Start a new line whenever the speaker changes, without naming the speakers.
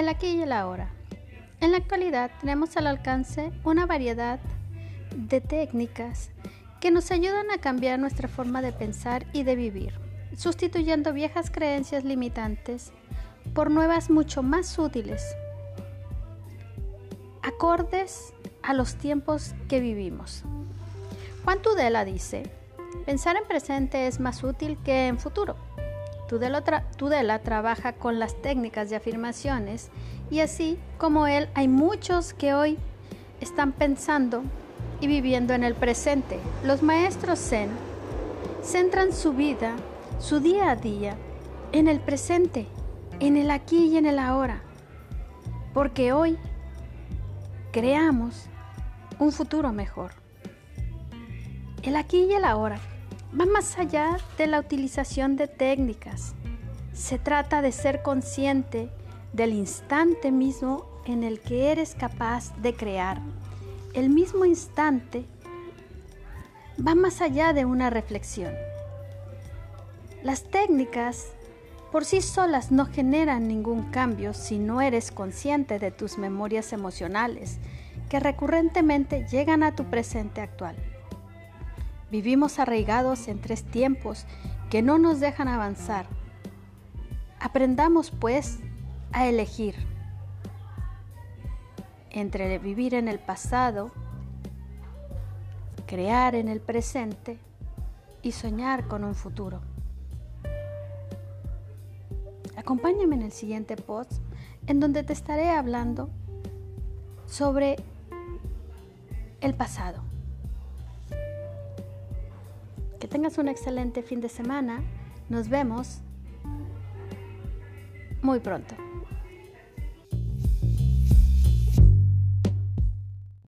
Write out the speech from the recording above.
el aquí y el ahora. En la actualidad tenemos al alcance una variedad de técnicas que nos ayudan a cambiar nuestra forma de pensar y de vivir, sustituyendo viejas creencias limitantes por nuevas mucho más útiles, acordes a los tiempos que vivimos. Juan Tudela dice, pensar en presente es más útil que en futuro. Tudela, trabaja con las técnicas de afirmaciones y así como él hay muchos que hoy están pensando y viviendo en el presente. Los maestros Zen centran su vida, su día a día, en el presente, en el aquí y en el ahora. Porque hoy creamos un futuro mejor. El aquí y el ahora va más allá de la utilización de técnicas. Se trata de ser consciente del instante mismo en el que eres capaz de crear. El mismo instante va más allá de una reflexión. Las técnicas por sí solas no generan ningún cambio si no eres consciente de tus memorias emocionales que recurrentemente llegan a tu presente actual. Vivimos arraigados en tres tiempos que no nos dejan avanzar. Aprendamos pues a elegir entre vivir en el pasado, crear en el presente y soñar con un futuro. Acompáñame en el siguiente post en donde te estaré hablando sobre el pasado. Que tengas un excelente fin de semana. Nos vemos muy pronto.